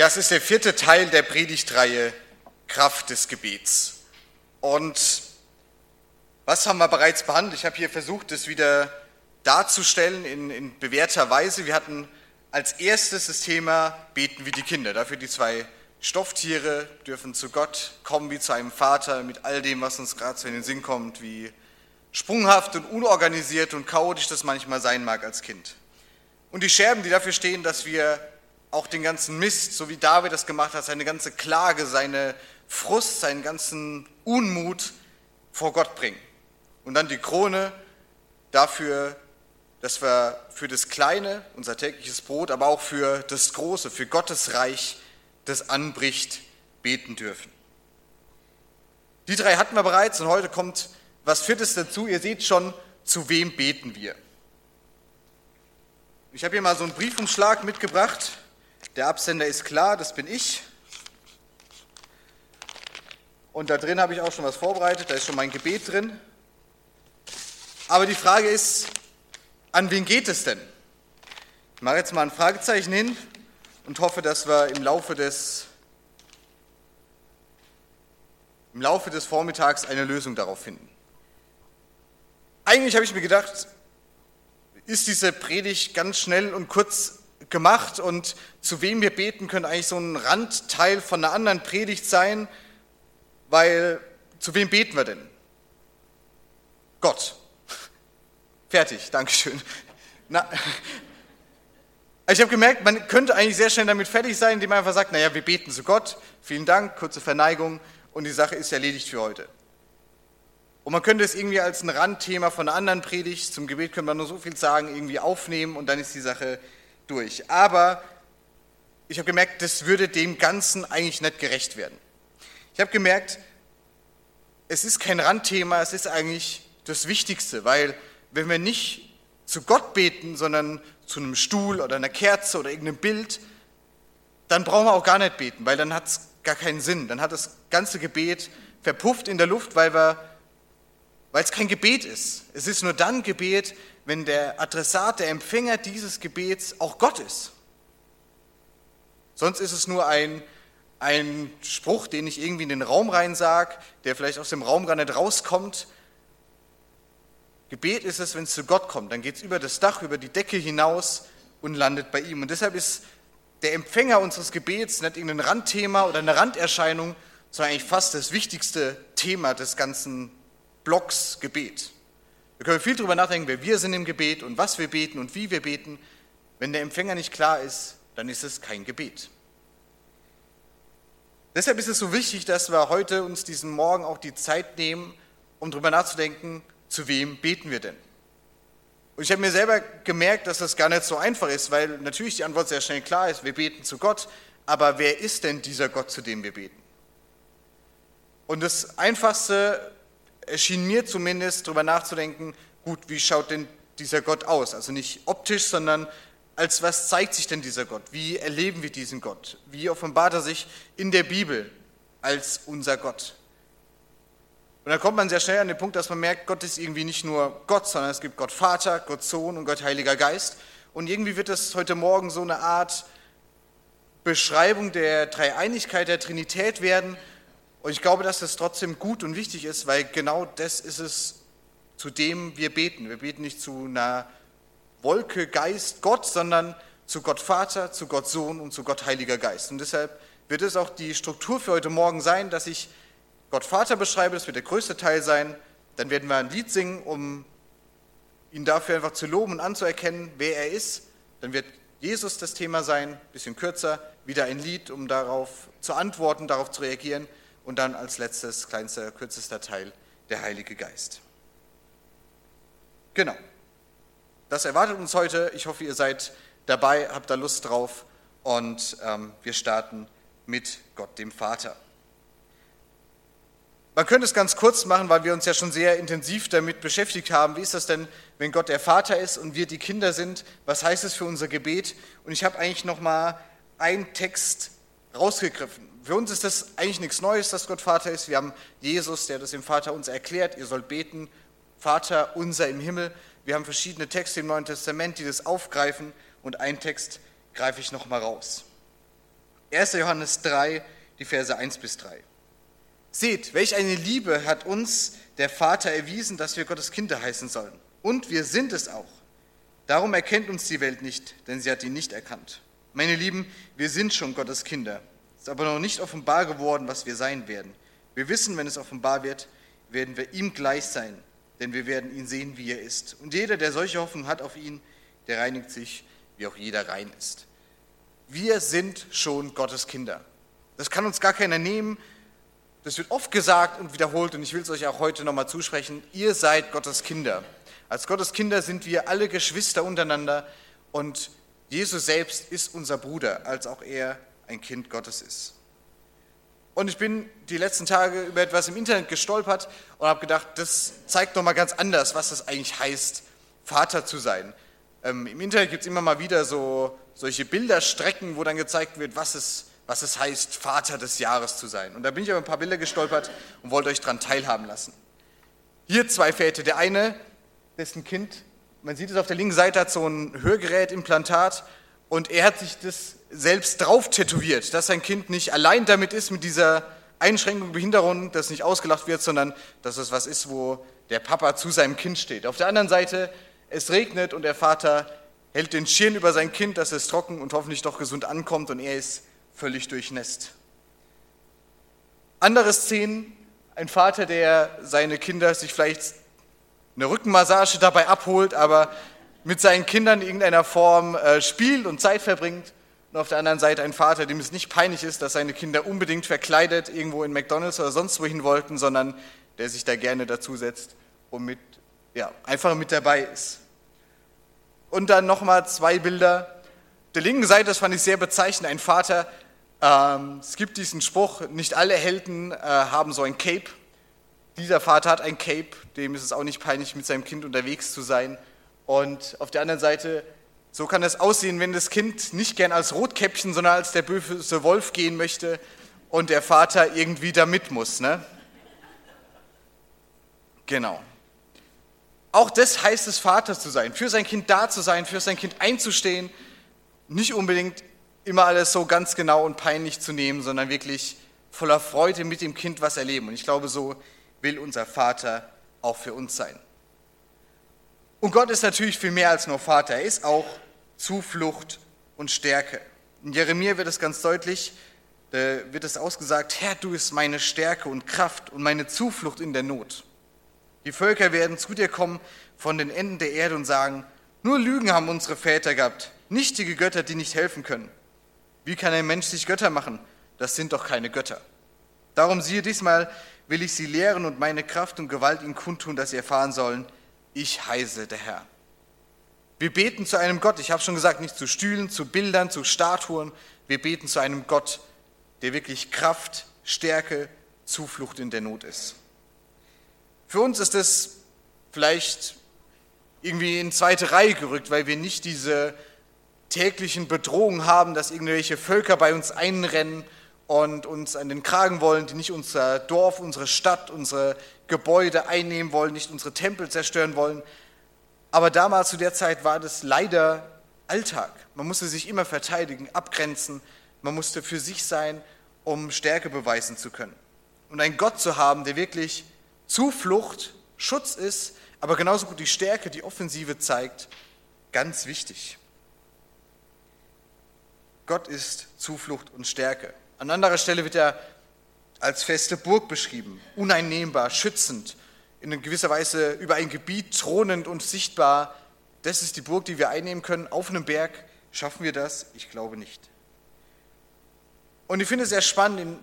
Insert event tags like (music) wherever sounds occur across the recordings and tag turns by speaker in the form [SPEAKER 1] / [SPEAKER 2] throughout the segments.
[SPEAKER 1] Ja, es ist der vierte Teil der Predigtreihe Kraft des Gebets. Und was haben wir bereits behandelt? Ich habe hier versucht, es wieder darzustellen in, in bewährter Weise. Wir hatten als erstes das Thema Beten wie die Kinder. Dafür die zwei Stofftiere dürfen zu Gott kommen wie zu einem Vater mit all dem, was uns gerade so in den Sinn kommt, wie sprunghaft und unorganisiert und chaotisch das manchmal sein mag als Kind. Und die Scherben, die dafür stehen, dass wir auch den ganzen Mist, so wie David das gemacht hat, seine ganze Klage, seine Frust, seinen ganzen Unmut vor Gott bringen. Und dann die Krone dafür, dass wir für das Kleine, unser tägliches Brot, aber auch für das Große, für Gottes Reich, das anbricht, beten dürfen. Die drei hatten wir bereits und heute kommt was Viertes dazu. Ihr seht schon, zu wem beten wir. Ich habe hier mal so einen Briefumschlag mitgebracht. Der Absender ist klar, das bin ich. Und da drin habe ich auch schon was vorbereitet, da ist schon mein Gebet drin. Aber die Frage ist, an wen geht es denn? Ich mache jetzt mal ein Fragezeichen hin und hoffe, dass wir im Laufe des, im Laufe des Vormittags eine Lösung darauf finden. Eigentlich habe ich mir gedacht, ist diese Predigt ganz schnell und kurz gemacht und zu wem wir beten, könnte eigentlich so ein Randteil von einer anderen Predigt sein, weil zu wem beten wir denn? Gott. (laughs) Fertig, Dankeschön. Na, ich habe gemerkt, man könnte eigentlich sehr schnell damit fertig sein, indem man einfach sagt, naja, wir beten zu Gott, vielen Dank, kurze Verneigung und die Sache ist erledigt für heute. Und man könnte es irgendwie als ein Randthema von einer anderen Predigt, zum Gebet könnte man nur so viel sagen, irgendwie aufnehmen und dann ist die Sache durch. Aber ich habe gemerkt, das würde dem Ganzen eigentlich nicht gerecht werden. Ich habe gemerkt, es ist kein Randthema, es ist eigentlich das Wichtigste, weil wenn wir nicht zu Gott beten, sondern zu einem Stuhl oder einer Kerze oder irgendeinem Bild, dann brauchen wir auch gar nicht beten, weil dann hat es gar keinen Sinn. Dann hat das ganze Gebet verpufft in der Luft, weil es kein Gebet ist. Es ist nur dann Gebet, wenn der Adressat, der Empfänger dieses Gebets auch Gott ist. Sonst ist es nur ein, ein Spruch, den ich irgendwie in den Raum rein sage, der vielleicht aus dem Raum gar nicht rauskommt. Gebet ist es, wenn es zu Gott kommt. Dann geht es über das Dach, über die Decke hinaus und landet bei ihm. Und deshalb ist der Empfänger unseres Gebets nicht irgendein Randthema oder eine Randerscheinung, sondern eigentlich fast das wichtigste Thema des ganzen Blocks Gebet. Wir können viel darüber nachdenken, wer wir sind im Gebet und was wir beten und wie wir beten. Wenn der Empfänger nicht klar ist, dann ist es kein Gebet. Deshalb ist es so wichtig, dass wir heute uns diesen Morgen auch die Zeit nehmen, um darüber nachzudenken, zu wem beten wir denn? Und ich habe mir selber gemerkt, dass das gar nicht so einfach ist, weil natürlich die Antwort sehr schnell klar ist, wir beten zu Gott, aber wer ist denn dieser Gott, zu dem wir beten? Und das Einfachste erschien mir zumindest, darüber nachzudenken, gut, wie schaut denn dieser Gott aus? Also nicht optisch, sondern als was zeigt sich denn dieser Gott? Wie erleben wir diesen Gott? Wie offenbart er sich in der Bibel als unser Gott? Und da kommt man sehr schnell an den Punkt, dass man merkt, Gott ist irgendwie nicht nur Gott, sondern es gibt Gott Vater, Gott Sohn und Gott Heiliger Geist. Und irgendwie wird das heute Morgen so eine Art Beschreibung der Dreieinigkeit der Trinität werden, und ich glaube, dass das trotzdem gut und wichtig ist, weil genau das ist es, zu dem wir beten. Wir beten nicht zu einer Wolke, Geist, Gott, sondern zu Gott Vater, zu Gott Sohn und zu Gott Heiliger Geist. Und deshalb wird es auch die Struktur für heute Morgen sein, dass ich Gott Vater beschreibe, das wird der größte Teil sein. Dann werden wir ein Lied singen, um ihn dafür einfach zu loben und anzuerkennen, wer er ist. Dann wird Jesus das Thema sein, ein bisschen kürzer, wieder ein Lied, um darauf zu antworten, darauf zu reagieren und dann als letztes, kleinster, kürzester Teil der Heilige Geist. Genau. Das erwartet uns heute. Ich hoffe, ihr seid dabei, habt da Lust drauf und ähm, wir starten mit Gott, dem Vater. Man könnte es ganz kurz machen, weil wir uns ja schon sehr intensiv damit beschäftigt haben. Wie ist das denn, wenn Gott der Vater ist und wir die Kinder sind? Was heißt es für unser Gebet? Und ich habe eigentlich noch mal einen Text rausgegriffen. Für uns ist das eigentlich nichts Neues, dass Gott Vater ist. Wir haben Jesus, der das dem Vater uns erklärt. Ihr sollt beten, Vater unser im Himmel. Wir haben verschiedene Texte im Neuen Testament, die das aufgreifen. Und einen Text greife ich nochmal raus. 1. Johannes 3, die Verse 1 bis 3. Seht, welch eine Liebe hat uns der Vater erwiesen, dass wir Gottes Kinder heißen sollen. Und wir sind es auch. Darum erkennt uns die Welt nicht, denn sie hat ihn nicht erkannt. Meine Lieben, wir sind schon Gottes Kinder. Es ist aber noch nicht offenbar geworden, was wir sein werden. Wir wissen, wenn es offenbar wird, werden wir ihm gleich sein, denn wir werden ihn sehen, wie er ist. Und jeder, der solche Hoffnung hat auf ihn, der reinigt sich, wie auch jeder rein ist. Wir sind schon Gottes Kinder. Das kann uns gar keiner nehmen. Das wird oft gesagt und wiederholt und ich will es euch auch heute nochmal zusprechen. Ihr seid Gottes Kinder. Als Gottes Kinder sind wir alle Geschwister untereinander und Jesus selbst ist unser Bruder, als auch er ein Kind Gottes ist. Und ich bin die letzten Tage über etwas im Internet gestolpert und habe gedacht, das zeigt nochmal ganz anders, was das eigentlich heißt, Vater zu sein. Ähm, Im Internet gibt es immer mal wieder so solche Bilderstrecken, wo dann gezeigt wird, was es, was es heißt, Vater des Jahres zu sein. Und da bin ich über ein paar Bilder gestolpert und wollte euch daran teilhaben lassen. Hier zwei Väter. Der eine, dessen Kind, man sieht es auf der linken Seite, hat so ein Hörgerätimplantat und er hat sich das selbst drauf tätowiert, dass sein Kind nicht allein damit ist, mit dieser Einschränkung, Behinderung, dass nicht ausgelacht wird, sondern dass es was ist, wo der Papa zu seinem Kind steht. Auf der anderen Seite es regnet und der Vater hält den Schirm über sein Kind, dass es trocken und hoffentlich doch gesund ankommt und er ist völlig durchnässt. Andere Szenen, ein Vater, der seine Kinder sich vielleicht eine Rückenmassage dabei abholt, aber mit seinen Kindern in irgendeiner Form äh, spielt und Zeit verbringt. Und auf der anderen Seite ein Vater, dem es nicht peinlich ist, dass seine Kinder unbedingt verkleidet irgendwo in McDonalds oder sonst wohin wollten, sondern der sich da gerne dazusetzt und mit ja, einfach mit dabei ist. Und dann nochmal zwei Bilder. Der linken Seite, das fand ich sehr bezeichnend, ein Vater. Ähm, es gibt diesen Spruch, nicht alle Helden äh, haben so ein Cape. Dieser Vater hat ein Cape, dem ist es auch nicht peinlich, mit seinem Kind unterwegs zu sein. Und auf der anderen Seite, so kann es aussehen, wenn das Kind nicht gern als Rotkäppchen, sondern als der böse Wolf gehen möchte und der Vater irgendwie da mit muss. Ne? Genau. Auch das heißt es, Vater zu sein, für sein Kind da zu sein, für sein Kind einzustehen, nicht unbedingt immer alles so ganz genau und peinlich zu nehmen, sondern wirklich voller Freude mit dem Kind was erleben. Und ich glaube, so will unser Vater auch für uns sein. Und Gott ist natürlich viel mehr als nur Vater, er ist auch Zuflucht und Stärke. In Jeremia wird es ganz deutlich, da wird es ausgesagt, Herr, du bist meine Stärke und Kraft und meine Zuflucht in der Not. Die Völker werden zu dir kommen von den Enden der Erde und sagen, nur Lügen haben unsere Väter gehabt, nichtige Götter, die nicht helfen können. Wie kann ein Mensch sich Götter machen? Das sind doch keine Götter. Darum siehe, diesmal will ich sie lehren und meine Kraft und Gewalt ihnen kundtun, dass sie erfahren sollen, ich heiße der Herr. Wir beten zu einem Gott, ich habe schon gesagt, nicht zu Stühlen, zu Bildern, zu Statuen, wir beten zu einem Gott, der wirklich Kraft, Stärke, Zuflucht in der Not ist. Für uns ist es vielleicht irgendwie in zweite Reihe gerückt, weil wir nicht diese täglichen Bedrohungen haben, dass irgendwelche Völker bei uns einrennen und uns an den Kragen wollen, die nicht unser Dorf, unsere Stadt, unsere Gebäude einnehmen wollen, nicht unsere Tempel zerstören wollen. Aber damals zu der Zeit war das leider Alltag. Man musste sich immer verteidigen, abgrenzen, man musste für sich sein, um Stärke beweisen zu können. Und einen Gott zu haben, der wirklich Zuflucht, Schutz ist, aber genauso gut die Stärke, die Offensive zeigt, ganz wichtig. Gott ist Zuflucht und Stärke. An anderer Stelle wird er als feste Burg beschrieben, uneinnehmbar, schützend, in gewisser Weise über ein Gebiet thronend und sichtbar. Das ist die Burg, die wir einnehmen können. Auf einem Berg schaffen wir das? Ich glaube nicht. Und ich finde es sehr spannend,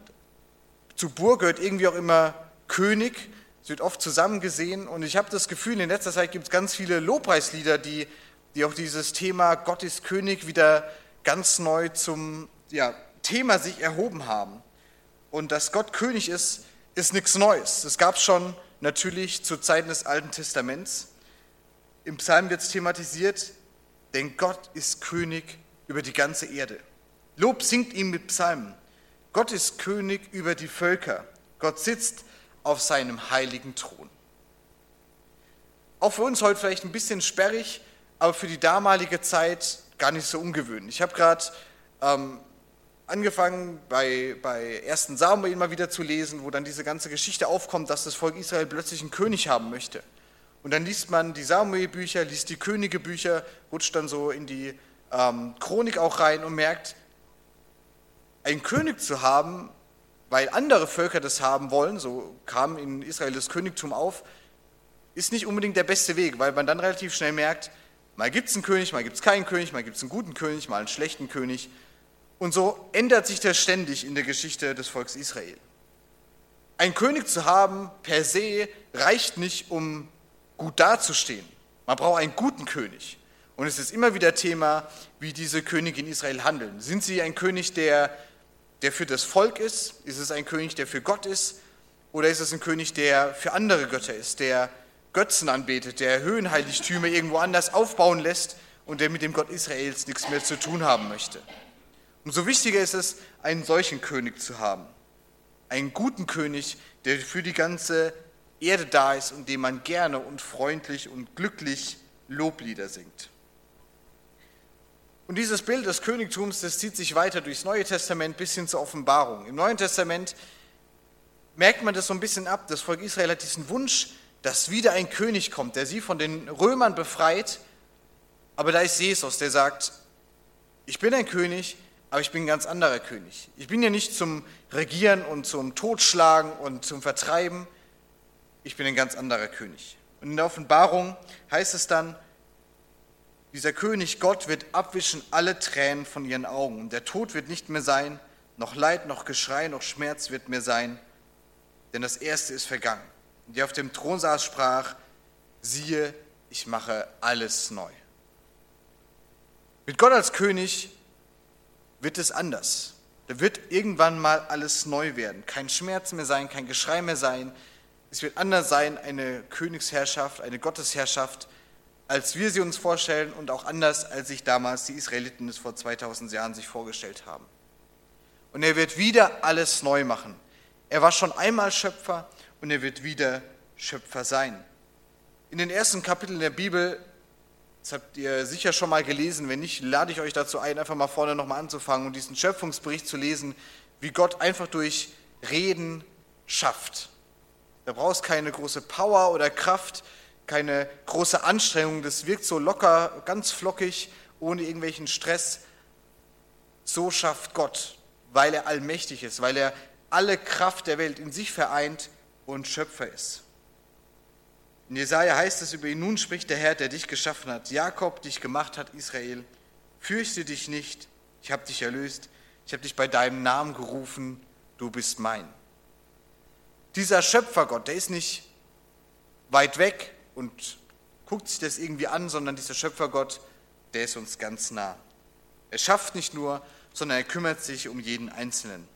[SPEAKER 1] zu Burg gehört irgendwie auch immer König, es wird oft zusammen gesehen und ich habe das Gefühl, in letzter Zeit gibt es ganz viele Lobpreislieder, die, die auch dieses Thema Gott ist König wieder ganz neu zum ja, Thema sich erhoben haben. Und dass Gott König ist, ist nichts Neues. Das gab es schon natürlich zu Zeiten des Alten Testaments. Im Psalm wird es thematisiert, denn Gott ist König über die ganze Erde. Lob singt ihm mit Psalmen. Gott ist König über die Völker. Gott sitzt auf seinem heiligen Thron. Auch für uns heute vielleicht ein bisschen sperrig, aber für die damalige Zeit gar nicht so ungewöhnlich. Ich habe gerade ähm, angefangen bei, bei 1. Samuel mal wieder zu lesen, wo dann diese ganze Geschichte aufkommt, dass das Volk Israel plötzlich einen König haben möchte. Und dann liest man die Samuel-Bücher, liest die Könige-Bücher, rutscht dann so in die ähm, Chronik auch rein und merkt, einen König zu haben, weil andere Völker das haben wollen, so kam in Israel das Königtum auf, ist nicht unbedingt der beste Weg, weil man dann relativ schnell merkt, mal gibt es einen König, mal gibt es keinen König, mal gibt es einen guten König, mal einen schlechten König. Und so ändert sich das ständig in der Geschichte des Volkes Israel. Ein König zu haben per se reicht nicht, um gut dazustehen. Man braucht einen guten König. Und es ist immer wieder Thema, wie diese Könige in Israel handeln. Sind sie ein König, der, der für das Volk ist? Ist es ein König, der für Gott ist? Oder ist es ein König, der für andere Götter ist, der Götzen anbetet, der Höhenheiligtümer irgendwo anders aufbauen lässt und der mit dem Gott Israels nichts mehr zu tun haben möchte? Umso wichtiger ist es, einen solchen König zu haben. Einen guten König, der für die ganze Erde da ist und dem man gerne und freundlich und glücklich Loblieder singt. Und dieses Bild des Königtums, das zieht sich weiter durchs Neue Testament bis hin zur Offenbarung. Im Neuen Testament merkt man das so ein bisschen ab. Das Volk Israel hat diesen Wunsch, dass wieder ein König kommt, der sie von den Römern befreit. Aber da ist Jesus, der sagt, ich bin ein König, aber ich bin ein ganz anderer König. Ich bin ja nicht zum Regieren und zum Totschlagen und zum Vertreiben. Ich bin ein ganz anderer König. Und in der Offenbarung heißt es dann, dieser König Gott wird abwischen alle Tränen von ihren Augen. Und der Tod wird nicht mehr sein, noch Leid, noch Geschrei, noch Schmerz wird mehr sein, denn das Erste ist vergangen. Und der auf dem Thron saß, sprach, siehe, ich mache alles neu. Mit Gott als König wird es anders. Da wird irgendwann mal alles neu werden. Kein Schmerz mehr sein, kein Geschrei mehr sein. Es wird anders sein, eine Königsherrschaft, eine Gottesherrschaft, als wir sie uns vorstellen und auch anders, als sich damals die Israeliten es vor 2000 Jahren sich vorgestellt haben. Und er wird wieder alles neu machen. Er war schon einmal Schöpfer und er wird wieder Schöpfer sein. In den ersten Kapiteln der Bibel, das habt ihr sicher schon mal gelesen, wenn nicht, lade ich euch dazu ein, einfach mal vorne nochmal anzufangen und diesen Schöpfungsbericht zu lesen, wie Gott einfach durch Reden schafft. Da brauchst keine große Power oder Kraft, keine große Anstrengung, das wirkt so locker, ganz flockig, ohne irgendwelchen Stress. So schafft Gott, weil er allmächtig ist, weil er alle Kraft der Welt in sich vereint und Schöpfer ist. In Jesaja heißt es über ihn: Nun spricht der Herr, der dich geschaffen hat, Jakob dich gemacht hat, Israel. Fürchte dich nicht, ich habe dich erlöst, ich habe dich bei deinem Namen gerufen, du bist mein. Dieser Schöpfergott, der ist nicht weit weg, und guckt sich das irgendwie an, sondern dieser Schöpfergott, der ist uns ganz nah. Er schafft nicht nur, sondern er kümmert sich um jeden Einzelnen.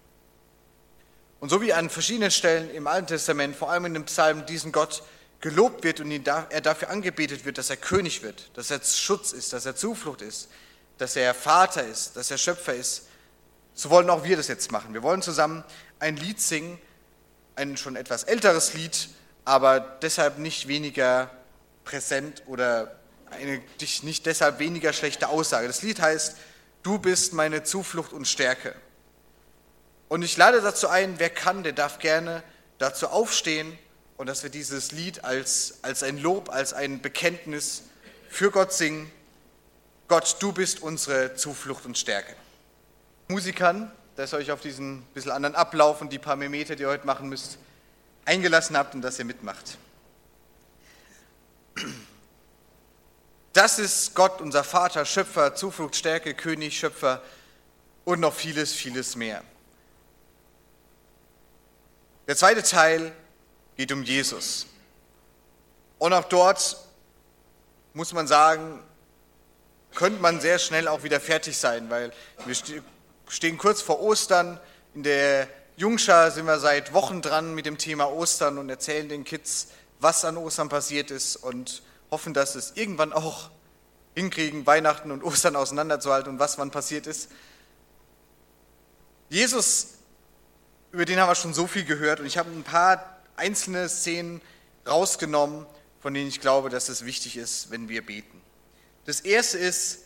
[SPEAKER 1] Und so wie an verschiedenen Stellen im Alten Testament, vor allem in dem Psalm, diesen Gott gelobt wird und er dafür angebetet wird, dass er König wird, dass er Schutz ist, dass er Zuflucht ist, dass er Vater ist, dass er Schöpfer ist, so wollen auch wir das jetzt machen. Wir wollen zusammen ein Lied singen, ein schon etwas älteres Lied, aber deshalb nicht weniger präsent oder eine nicht deshalb weniger schlechte Aussage. Das Lied heißt, du bist meine Zuflucht und Stärke. Und ich lade dazu ein, wer kann, der darf gerne dazu aufstehen und dass wir dieses Lied als, als ein Lob, als ein Bekenntnis für Gott singen. Gott, du bist unsere Zuflucht und Stärke. Musikern, dass ihr euch auf diesen bisschen anderen Ablauf und die paar Meter, die ihr heute machen müsst, eingelassen habt und dass ihr mitmacht. Das ist Gott, unser Vater, Schöpfer, Zuflucht, Stärke, König, Schöpfer und noch vieles, vieles mehr. Der zweite Teil geht um Jesus. Und auch dort muss man sagen, könnte man sehr schnell auch wieder fertig sein, weil wir stehen kurz vor Ostern. In der Jungschar sind wir seit Wochen dran mit dem Thema Ostern und erzählen den Kids, was an Ostern passiert ist und hoffen, dass es irgendwann auch hinkriegen, Weihnachten und Ostern auseinanderzuhalten und was wann passiert ist. Jesus, über den haben wir schon so viel gehört und ich habe ein paar einzelne Szenen rausgenommen, von denen ich glaube, dass es wichtig ist, wenn wir beten. Das erste ist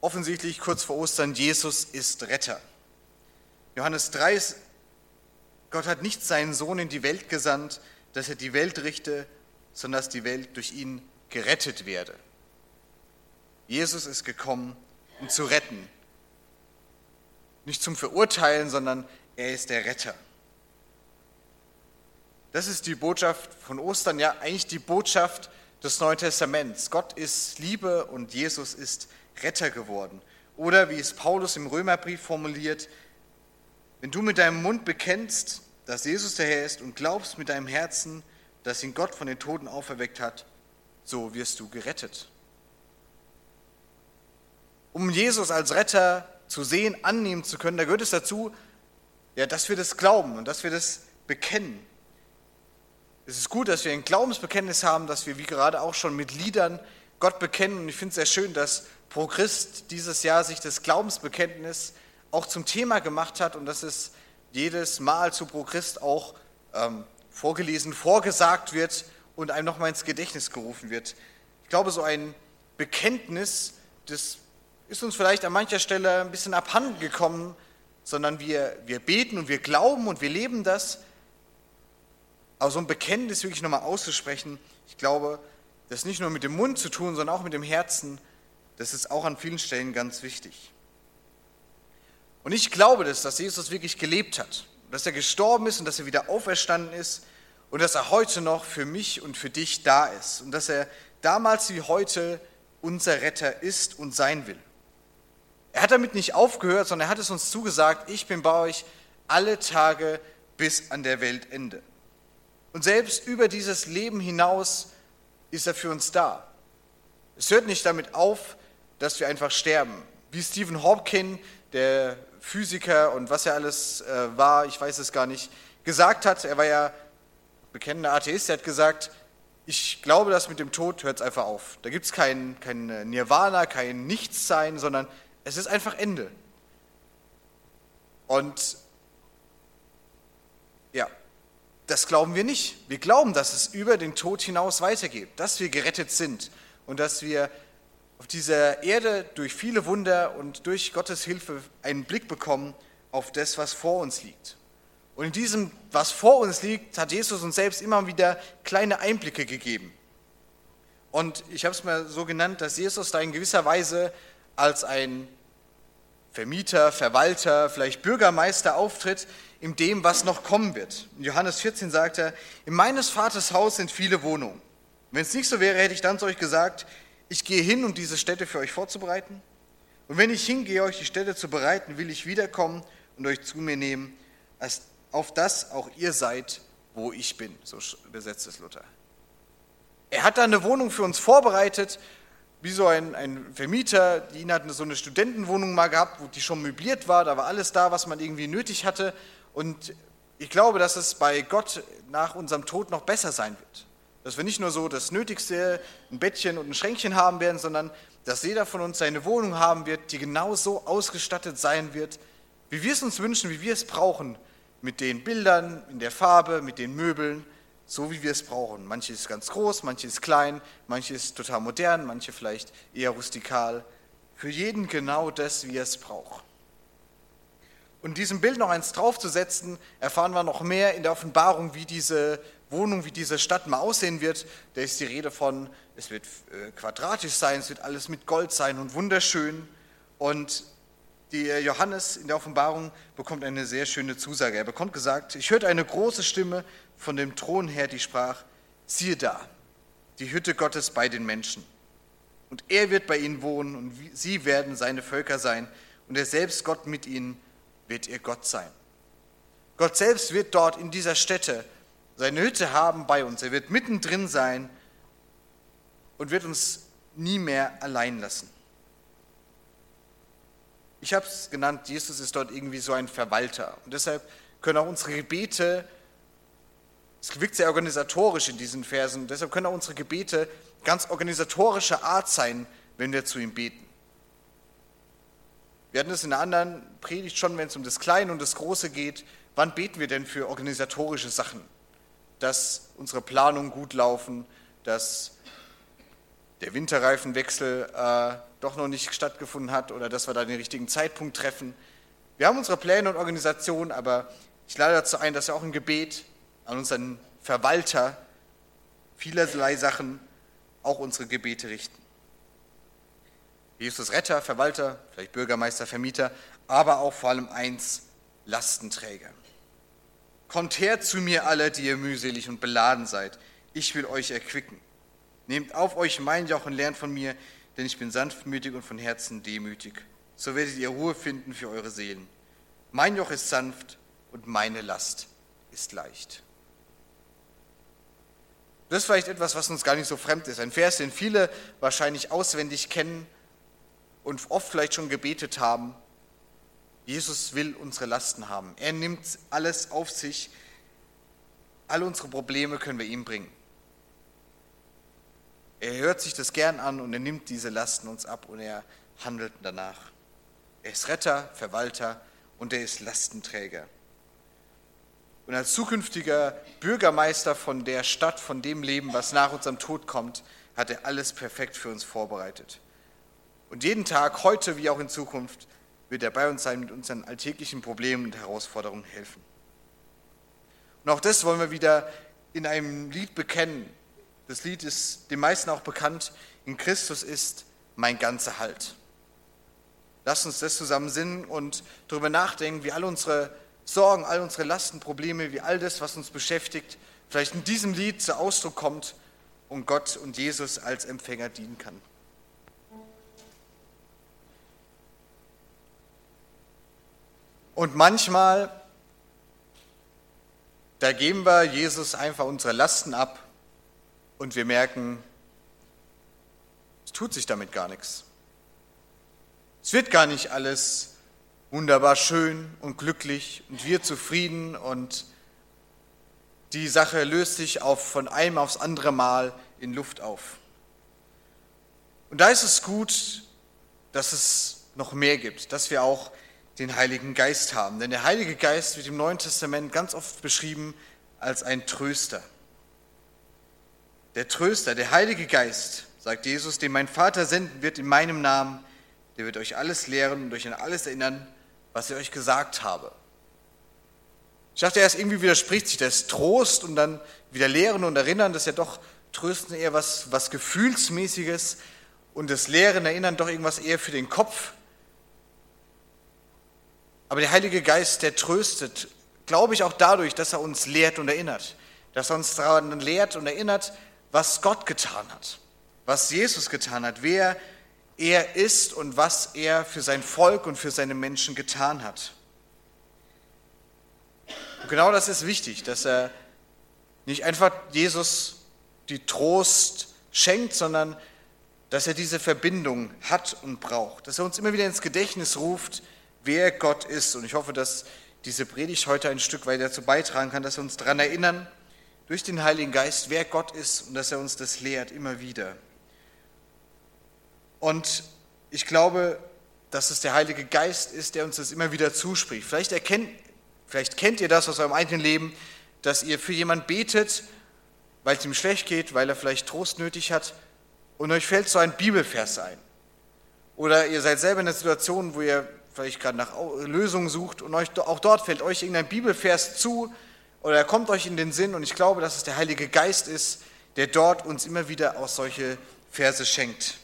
[SPEAKER 1] offensichtlich kurz vor Ostern, Jesus ist Retter. Johannes 3 ist, Gott hat nicht seinen Sohn in die Welt gesandt, dass er die Welt richte, sondern dass die Welt durch ihn gerettet werde. Jesus ist gekommen, um zu retten. Nicht zum Verurteilen, sondern er ist der Retter. Das ist die Botschaft von Ostern, ja eigentlich die Botschaft des Neuen Testaments. Gott ist Liebe und Jesus ist Retter geworden. Oder wie es Paulus im Römerbrief formuliert, wenn du mit deinem Mund bekennst, dass Jesus der Herr ist und glaubst mit deinem Herzen, dass ihn Gott von den Toten auferweckt hat, so wirst du gerettet. Um Jesus als Retter zu sehen, annehmen zu können, da gehört es dazu, ja, dass wir das glauben und dass wir das bekennen. Es ist gut, dass wir ein Glaubensbekenntnis haben, dass wir, wie gerade auch schon mit Liedern, Gott bekennen. Und ich finde es sehr schön, dass Pro Christ dieses Jahr sich das Glaubensbekenntnis auch zum Thema gemacht hat und dass es jedes Mal zu Pro Christ auch ähm, vorgelesen, vorgesagt wird und einem nochmal ins Gedächtnis gerufen wird. Ich glaube, so ein Bekenntnis, das ist uns vielleicht an mancher Stelle ein bisschen abhanden gekommen, sondern wir, wir beten und wir glauben und wir leben das. Aber so ein Bekenntnis wirklich nochmal auszusprechen, ich glaube, das nicht nur mit dem Mund zu tun, sondern auch mit dem Herzen, das ist auch an vielen Stellen ganz wichtig. Und ich glaube das, dass Jesus wirklich gelebt hat, dass er gestorben ist und dass er wieder auferstanden ist und dass er heute noch für mich und für dich da ist und dass er damals wie heute unser Retter ist und sein will. Er hat damit nicht aufgehört, sondern er hat es uns zugesagt, ich bin bei euch alle Tage bis an der Weltende. Und selbst über dieses Leben hinaus ist er für uns da. Es hört nicht damit auf, dass wir einfach sterben. Wie Stephen Hawking, der Physiker und was er alles äh, war, ich weiß es gar nicht, gesagt hat, er war ja bekennender Atheist, er hat gesagt, ich glaube, dass mit dem Tod hört es einfach auf. Da gibt es kein, kein äh, Nirvana, kein Nichtssein, sondern es ist einfach Ende. Und ja, das glauben wir nicht. Wir glauben, dass es über den Tod hinaus weitergeht, dass wir gerettet sind und dass wir auf dieser Erde durch viele Wunder und durch Gottes Hilfe einen Blick bekommen auf das, was vor uns liegt. Und in diesem, was vor uns liegt, hat Jesus uns selbst immer wieder kleine Einblicke gegeben. Und ich habe es mal so genannt, dass Jesus da in gewisser Weise als ein Vermieter, Verwalter, vielleicht Bürgermeister auftritt in dem, was noch kommen wird. In Johannes 14 sagt er, in meines Vaters Haus sind viele Wohnungen. Wenn es nicht so wäre, hätte ich dann zu euch gesagt, ich gehe hin, um diese Städte für euch vorzubereiten. Und wenn ich hingehe, euch die Städte zu bereiten, will ich wiederkommen und euch zu mir nehmen, als auf das auch ihr seid, wo ich bin. So übersetzt es Luther. Er hat da eine Wohnung für uns vorbereitet wie so ein, ein Vermieter, die ihn hat so eine Studentenwohnung mal gehabt, wo die schon möbliert war, da war alles da, was man irgendwie nötig hatte. Und ich glaube, dass es bei Gott nach unserem Tod noch besser sein wird. Dass wir nicht nur so das Nötigste, ein Bettchen und ein Schränkchen haben werden, sondern dass jeder von uns seine Wohnung haben wird, die genau so ausgestattet sein wird, wie wir es uns wünschen, wie wir es brauchen, mit den Bildern, in der Farbe, mit den Möbeln so wie wir es brauchen. Manche ist ganz groß, manche ist klein, manche ist total modern, manche vielleicht eher rustikal. Für jeden genau das, wie er es braucht. Und diesem Bild noch eins draufzusetzen, erfahren wir noch mehr in der Offenbarung, wie diese Wohnung, wie diese Stadt mal aussehen wird. Da ist die Rede von, es wird äh, quadratisch sein, es wird alles mit Gold sein und wunderschön. Und der Johannes in der Offenbarung bekommt eine sehr schöne Zusage. Er bekommt gesagt, ich hörte eine große Stimme von dem Thron her, die sprach, siehe da, die Hütte Gottes bei den Menschen. Und er wird bei ihnen wohnen und sie werden seine Völker sein und er selbst Gott mit ihnen wird ihr Gott sein. Gott selbst wird dort in dieser Stätte seine Hütte haben bei uns. Er wird mittendrin sein und wird uns nie mehr allein lassen. Ich habe es genannt, Jesus ist dort irgendwie so ein Verwalter. Und deshalb können auch unsere Gebete, es wirkt sehr organisatorisch in diesen Versen, deshalb können auch unsere Gebete ganz organisatorischer Art sein, wenn wir zu ihm beten. Wir hatten es in einer anderen Predigt schon, wenn es um das Kleine und das Große geht. Wann beten wir denn für organisatorische Sachen? Dass unsere Planungen gut laufen, dass der Winterreifenwechsel äh, doch noch nicht stattgefunden hat oder dass wir da den richtigen Zeitpunkt treffen. Wir haben unsere Pläne und Organisationen, aber ich lade dazu ein, dass wir auch ein Gebet an unseren Verwalter vielerlei Sachen auch unsere Gebete richten. Jesus Retter, Verwalter, vielleicht Bürgermeister, Vermieter, aber auch vor allem eins, Lastenträger. Kommt her zu mir alle, die ihr mühselig und beladen seid. Ich will euch erquicken. Nehmt auf euch mein Joch und lernt von mir, denn ich bin sanftmütig und von Herzen demütig. So werdet ihr Ruhe finden für eure Seelen. Mein Joch ist sanft und meine Last ist leicht. Das ist vielleicht etwas, was uns gar nicht so fremd ist. Ein Vers, den viele wahrscheinlich auswendig kennen und oft vielleicht schon gebetet haben. Jesus will unsere Lasten haben. Er nimmt alles auf sich. Alle unsere Probleme können wir ihm bringen. Er hört sich das gern an und er nimmt diese Lasten uns ab und er handelt danach. Er ist Retter, Verwalter und er ist Lastenträger. Und als zukünftiger Bürgermeister von der Stadt, von dem Leben, was nach unserem Tod kommt, hat er alles perfekt für uns vorbereitet. Und jeden Tag, heute wie auch in Zukunft, wird er bei uns sein mit unseren alltäglichen Problemen und Herausforderungen helfen. Und auch das wollen wir wieder in einem Lied bekennen. Das Lied ist den meisten auch bekannt. In Christus ist mein ganzer Halt. Lasst uns das zusammen sinnen und darüber nachdenken, wie all unsere Sorgen, all unsere Lasten, Probleme, wie all das, was uns beschäftigt, vielleicht in diesem Lied zu Ausdruck kommt und Gott und Jesus als Empfänger dienen kann. Und manchmal, da geben wir Jesus einfach unsere Lasten ab und wir merken, es tut sich damit gar nichts. Es wird gar nicht alles wunderbar schön und glücklich und wir zufrieden und die Sache löst sich auf, von einem aufs andere Mal in Luft auf. Und da ist es gut, dass es noch mehr gibt, dass wir auch den Heiligen Geist haben. Denn der Heilige Geist wird im Neuen Testament ganz oft beschrieben als ein Tröster. Der Tröster, der Heilige Geist, sagt Jesus, den mein Vater senden wird in meinem Namen, der wird euch alles lehren und euch an alles erinnern, was ich euch gesagt habe. Ich dachte erst, irgendwie widerspricht sich das Trost und dann wieder Lehren und Erinnern, das ist ja doch Trösten eher was, was Gefühlsmäßiges und das Lehren, Erinnern doch irgendwas eher für den Kopf. Aber der Heilige Geist, der tröstet, glaube ich auch dadurch, dass er uns lehrt und erinnert. Dass er uns daran lehrt und erinnert, was Gott getan hat, was Jesus getan hat, wer er ist und was er für sein Volk und für seine Menschen getan hat. Und genau das ist wichtig, dass er nicht einfach Jesus die Trost schenkt, sondern dass er diese Verbindung hat und braucht, dass er uns immer wieder ins Gedächtnis ruft, wer Gott ist. Und ich hoffe, dass diese Predigt heute ein Stück weit dazu beitragen kann, dass wir uns daran erinnern, durch den Heiligen Geist, wer Gott ist und dass er uns das lehrt immer wieder. Und ich glaube, dass es der Heilige Geist ist, der uns das immer wieder zuspricht. Vielleicht, erkennt, vielleicht kennt ihr das aus eurem eigenen Leben, dass ihr für jemanden betet, weil es ihm schlecht geht, weil er vielleicht Trost nötig hat und euch fällt so ein Bibelvers ein. Oder ihr seid selber in einer Situation, wo ihr vielleicht gerade nach Lösungen sucht und euch, auch dort fällt euch irgendein Bibelvers zu oder er kommt euch in den Sinn und ich glaube, dass es der Heilige Geist ist, der dort uns immer wieder auch solche Verse schenkt.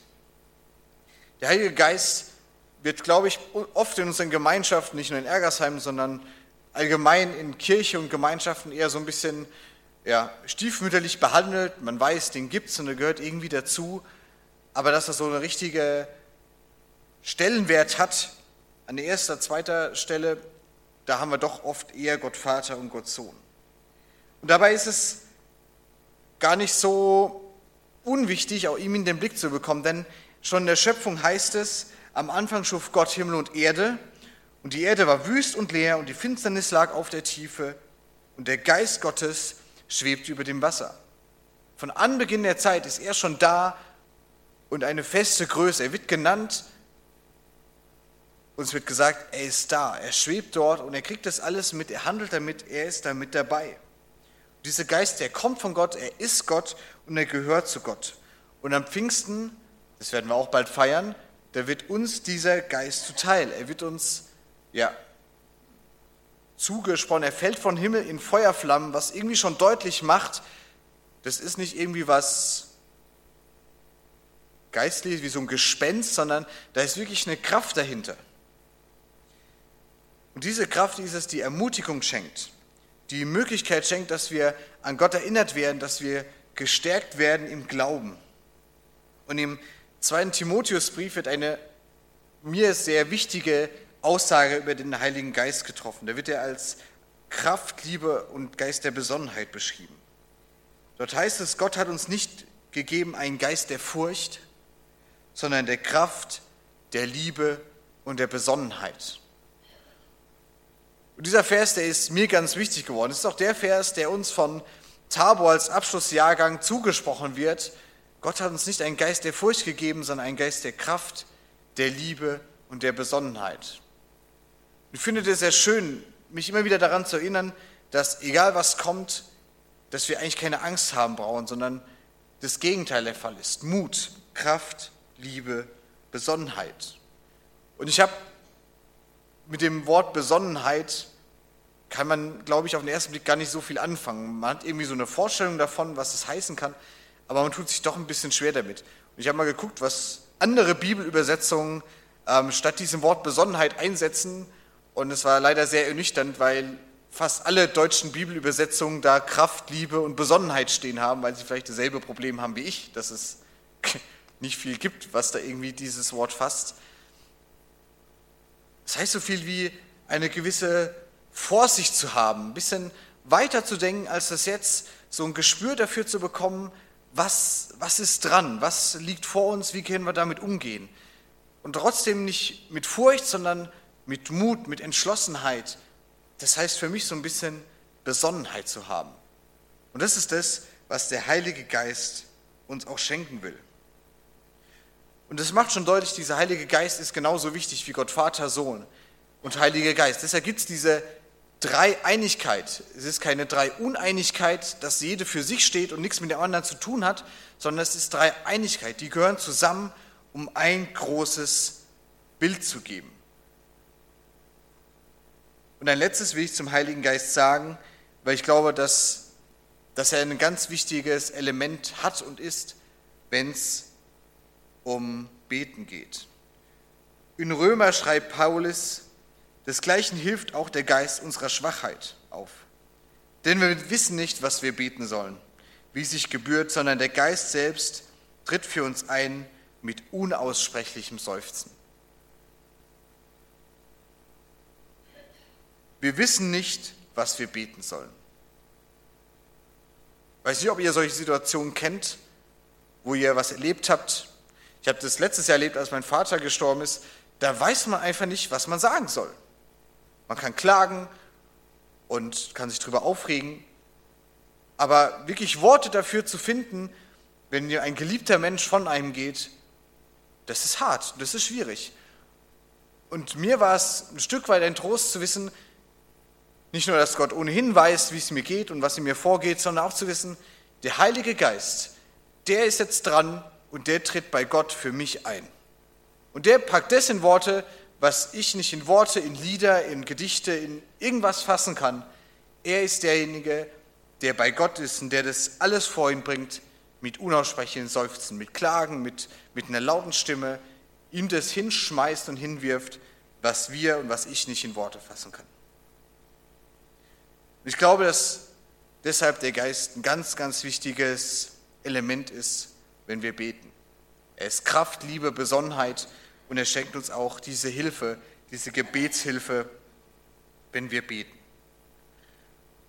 [SPEAKER 1] Der Heilige Geist wird, glaube ich, oft in unseren Gemeinschaften, nicht nur in Ergersheim, sondern allgemein in Kirche und Gemeinschaften eher so ein bisschen ja, stiefmütterlich behandelt. Man weiß, den gibt es und er gehört irgendwie dazu, aber dass er so eine richtige Stellenwert hat, an erster, zweiter Stelle, da haben wir doch oft eher Gott Vater und Gott Sohn. Und dabei ist es gar nicht so unwichtig, auch ihm in den Blick zu bekommen, denn schon in der Schöpfung heißt es, am Anfang schuf Gott Himmel und Erde, und die Erde war wüst und leer, und die Finsternis lag auf der Tiefe, und der Geist Gottes schwebte über dem Wasser. Von Anbeginn der Zeit ist er schon da und eine feste Größe. Er wird genannt und es wird gesagt, er ist da, er schwebt dort und er kriegt das alles mit, er handelt damit, er ist da mit dabei. Und dieser Geist, der kommt von Gott, er ist Gott und er gehört zu Gott. Und am Pfingsten, das werden wir auch bald feiern, da wird uns dieser Geist zuteil. Er wird uns ja, zugesprochen, er fällt vom Himmel in Feuerflammen, was irgendwie schon deutlich macht, das ist nicht irgendwie was geistliches, wie so ein Gespenst, sondern da ist wirklich eine Kraft dahinter. Und diese Kraft ist es, die Ermutigung schenkt, die Möglichkeit schenkt, dass wir an Gott erinnert werden, dass wir gestärkt werden im Glauben. Und im zweiten Timotheusbrief wird eine mir sehr wichtige Aussage über den Heiligen Geist getroffen. Da wird er als Kraft, Liebe und Geist der Besonnenheit beschrieben. Dort heißt es, Gott hat uns nicht gegeben einen Geist der Furcht, sondern der Kraft, der Liebe und der Besonnenheit. Und dieser Vers, der ist mir ganz wichtig geworden. Das ist auch der Vers, der uns von Tabor als Abschlussjahrgang zugesprochen wird. Gott hat uns nicht einen Geist der Furcht gegeben, sondern einen Geist der Kraft, der Liebe und der Besonnenheit. Ich finde es sehr schön, mich immer wieder daran zu erinnern, dass egal was kommt, dass wir eigentlich keine Angst haben brauchen, sondern das Gegenteil der Fall ist. Mut, Kraft, Liebe, Besonnenheit. Und ich habe mit dem Wort Besonnenheit kann man, glaube ich, auf den ersten Blick gar nicht so viel anfangen. Man hat irgendwie so eine Vorstellung davon, was es heißen kann, aber man tut sich doch ein bisschen schwer damit. Und ich habe mal geguckt, was andere Bibelübersetzungen ähm, statt diesem Wort Besonnenheit einsetzen. Und es war leider sehr ernüchternd, weil fast alle deutschen Bibelübersetzungen da Kraft, Liebe und Besonnenheit stehen haben, weil sie vielleicht dasselbe Problem haben wie ich, dass es (laughs) nicht viel gibt, was da irgendwie dieses Wort fasst. Das heißt so viel wie eine gewisse Vorsicht zu haben, ein bisschen weiter zu denken, als das jetzt, so ein Gespür dafür zu bekommen, was, was ist dran, was liegt vor uns, wie können wir damit umgehen. Und trotzdem nicht mit Furcht, sondern mit Mut, mit Entschlossenheit. Das heißt für mich so ein bisschen Besonnenheit zu haben. Und das ist das, was der Heilige Geist uns auch schenken will. Und das macht schon deutlich, dieser Heilige Geist ist genauso wichtig wie Gott Vater, Sohn und Heiliger Geist. Deshalb gibt es diese Dreieinigkeit. Es ist keine Dreiuneinigkeit, dass jede für sich steht und nichts mit der anderen zu tun hat, sondern es ist Dreieinigkeit. Die gehören zusammen, um ein großes Bild zu geben. Und ein letztes will ich zum Heiligen Geist sagen, weil ich glaube, dass, dass er ein ganz wichtiges Element hat und ist, wenn es um Beten geht. In Römer schreibt Paulus, desgleichen hilft auch der Geist unserer Schwachheit auf. Denn wir wissen nicht, was wir beten sollen, wie es sich gebührt, sondern der Geist selbst tritt für uns ein mit unaussprechlichem Seufzen. Wir wissen nicht, was wir beten sollen. Weiß nicht, ob ihr solche Situationen kennt, wo ihr was erlebt habt, ich habe das letztes Jahr erlebt, als mein Vater gestorben ist. Da weiß man einfach nicht, was man sagen soll. Man kann klagen und kann sich darüber aufregen. Aber wirklich Worte dafür zu finden, wenn dir ein geliebter Mensch von einem geht, das ist hart, das ist schwierig. Und mir war es ein Stück weit ein Trost zu wissen, nicht nur, dass Gott ohnehin weiß, wie es mir geht und was in mir vorgeht, sondern auch zu wissen, der Heilige Geist, der ist jetzt dran und der tritt bei Gott für mich ein. Und der packt das in Worte, was ich nicht in Worte, in Lieder, in Gedichte, in irgendwas fassen kann. Er ist derjenige, der bei Gott ist und der das alles vor ihn bringt, mit unaussprechlichen Seufzen, mit Klagen, mit, mit einer lauten Stimme, ihm das hinschmeißt und hinwirft, was wir und was ich nicht in Worte fassen kann. Ich glaube, dass deshalb der Geist ein ganz, ganz wichtiges Element ist wenn wir beten. Er ist Kraft, Liebe, Besonnenheit und er schenkt uns auch diese Hilfe, diese Gebetshilfe, wenn wir beten.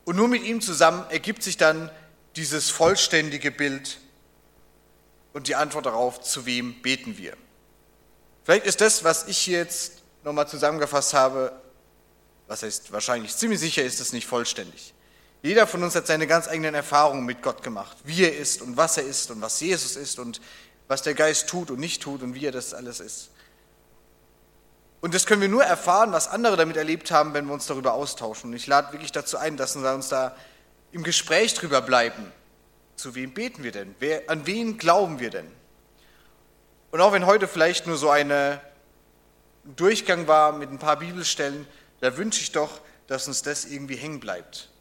[SPEAKER 1] Und nur mit ihm zusammen ergibt sich dann dieses vollständige Bild und die Antwort darauf, zu wem beten wir. Vielleicht ist das, was ich jetzt nochmal zusammengefasst habe, was heißt wahrscheinlich, ziemlich sicher ist es nicht vollständig. Jeder von uns hat seine ganz eigenen Erfahrungen mit Gott gemacht, wie er ist und was er ist und was Jesus ist und was der Geist tut und nicht tut und wie er das alles ist. Und das können wir nur erfahren, was andere damit erlebt haben, wenn wir uns darüber austauschen. Und ich lade wirklich dazu ein, dass wir uns da im Gespräch drüber bleiben. Zu wem beten wir denn? Wer, an wen glauben wir denn? Und auch wenn heute vielleicht nur so ein Durchgang war mit ein paar Bibelstellen, da wünsche ich doch, dass uns das irgendwie hängen bleibt.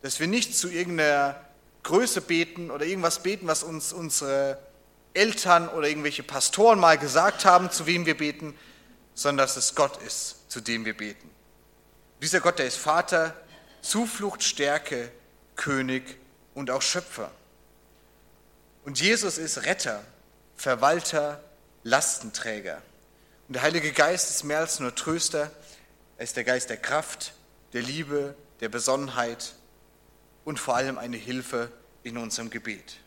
[SPEAKER 1] Dass wir nicht zu irgendeiner Größe beten oder irgendwas beten, was uns unsere Eltern oder irgendwelche Pastoren mal gesagt haben, zu wem wir beten, sondern dass es Gott ist, zu dem wir beten. Dieser Gott, der ist Vater, Zuflucht, Stärke, König und auch Schöpfer. Und Jesus ist Retter, Verwalter, Lastenträger. Und der Heilige Geist ist mehr als nur Tröster. Er ist der Geist der Kraft, der Liebe, der Besonnenheit und vor allem eine Hilfe in unserem Gebet.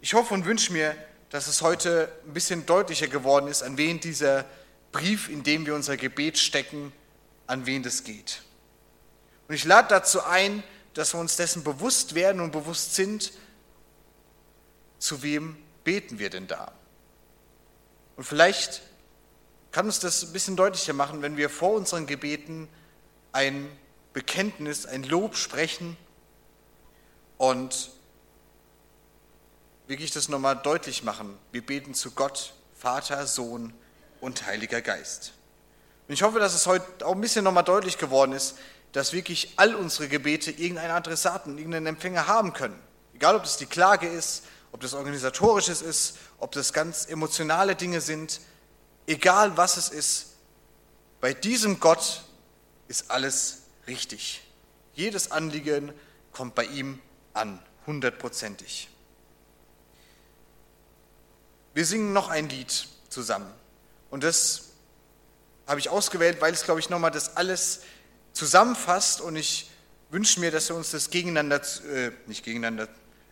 [SPEAKER 1] Ich hoffe und wünsche mir, dass es heute ein bisschen deutlicher geworden ist, an wen dieser Brief, in dem wir unser Gebet stecken, an wen das geht. Und ich lade dazu ein, dass wir uns dessen bewusst werden und bewusst sind, zu wem beten wir denn da? Und vielleicht kann uns das ein bisschen deutlicher machen, wenn wir vor unseren Gebeten ein Bekenntnis, ein Lob sprechen und wirklich das nochmal deutlich machen. Wir beten zu Gott, Vater, Sohn und Heiliger Geist. Und ich hoffe, dass es heute auch ein bisschen nochmal deutlich geworden ist, dass wirklich all unsere Gebete irgendeinen Adressaten, irgendeinen Empfänger haben können. Egal, ob das die Klage ist, ob das organisatorisches ist, ob das ganz emotionale Dinge sind, egal was es ist, bei diesem Gott ist alles richtig. Jedes Anliegen kommt bei ihm an, hundertprozentig. Wir singen noch ein Lied zusammen. Und das habe ich ausgewählt, weil es, glaube ich, nochmal das alles zusammenfasst. Und ich wünsche mir, dass wir uns das gegeneinander, äh, nicht gegeneinander,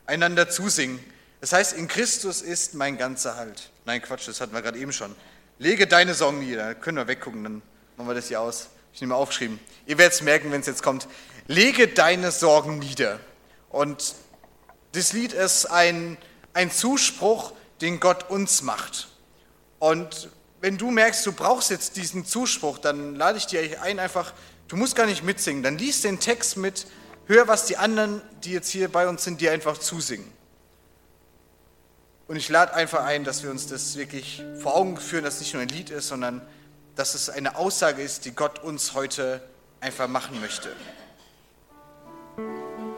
[SPEAKER 1] einander zusingen. Das heißt, in Christus ist mein ganzer Halt. Nein, Quatsch, das hatten wir gerade eben schon. Lege deine Sorgen nieder. Können wir weggucken, dann machen wir das hier aus. Ich nehme aufgeschrieben. Ihr werdet es merken, wenn es jetzt kommt. Lege deine Sorgen nieder. Und das Lied ist ein, ein Zuspruch, den Gott uns macht. Und wenn du merkst, du brauchst jetzt diesen Zuspruch, dann lade ich dir ein, einfach, du musst gar nicht mitsingen, dann liest den Text mit, hör, was die anderen, die jetzt hier bei uns sind, dir einfach zusingen. Und ich lade einfach ein, dass wir uns das wirklich vor Augen führen, dass es nicht nur ein Lied ist, sondern dass es eine Aussage ist, die Gott uns heute einfach machen möchte.